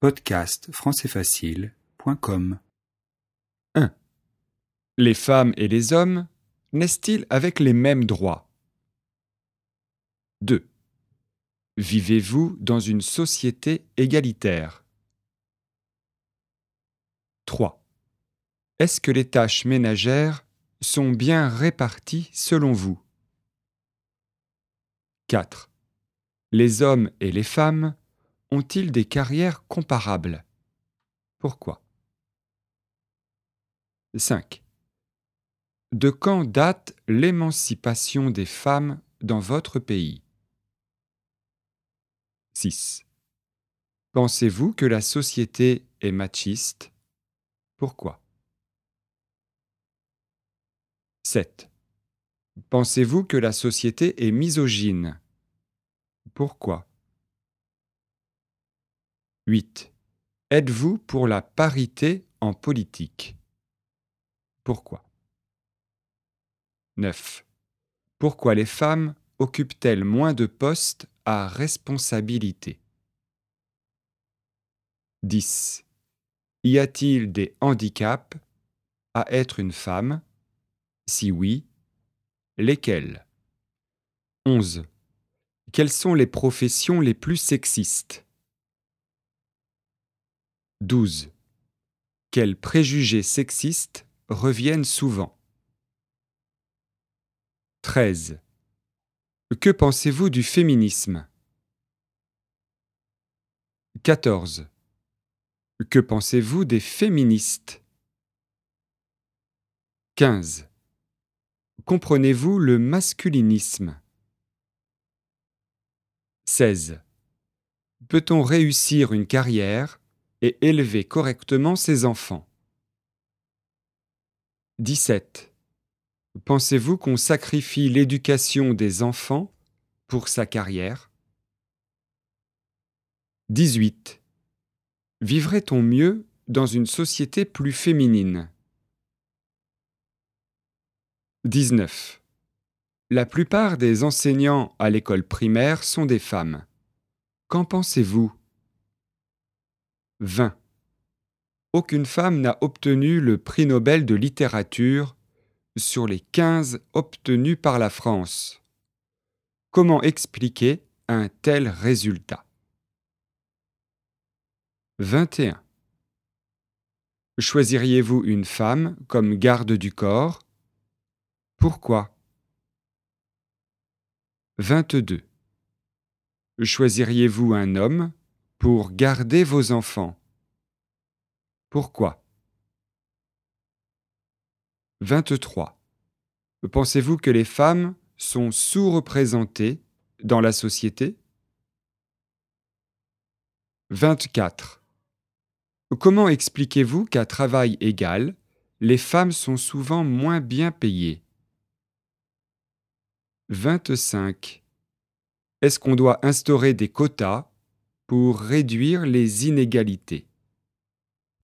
Podcast françaisfacile.com 1. Les femmes et les hommes naissent-ils avec les mêmes droits? 2. Vivez-vous dans une société égalitaire? 3. Est-ce que les tâches ménagères sont bien réparties selon vous? 4. Les hommes et les femmes ont-ils des carrières comparables? Pourquoi? 5. De quand date l'émancipation des femmes dans votre pays? 6. Pensez-vous que la société est machiste? Pourquoi? 7. Pensez-vous que la société est misogyne? Pourquoi? 8. Êtes-vous pour la parité en politique? Pourquoi? 9. Pourquoi les femmes occupent-elles moins de postes à responsabilité? 10. Y a-t-il des handicaps à être une femme? Si oui, lesquels? 11. Quelles sont les professions les plus sexistes? 12. Quels préjugés sexistes reviennent souvent 13. Que pensez-vous du féminisme? 14. Que pensez-vous des féministes? 15. Comprenez-vous le masculinisme? 16. Peut-on réussir une carrière et élever correctement ses enfants. 17. Pensez-vous qu'on sacrifie l'éducation des enfants pour sa carrière? 18. Vivrait-on mieux dans une société plus féminine? 19. La plupart des enseignants à l'école primaire sont des femmes. Qu'en pensez-vous? 20. Aucune femme n'a obtenu le prix Nobel de littérature sur les 15 obtenus par la France. Comment expliquer un tel résultat? 21. Choisiriez-vous une femme comme garde du corps? Pourquoi? 22. Choisiriez-vous un homme pour garder vos enfants. Pourquoi? 23. Pensez-vous que les femmes sont sous-représentées dans la société? 24. Comment expliquez-vous qu'à travail égal, les femmes sont souvent moins bien payées? 25. Est-ce qu'on doit instaurer des quotas pour réduire les inégalités.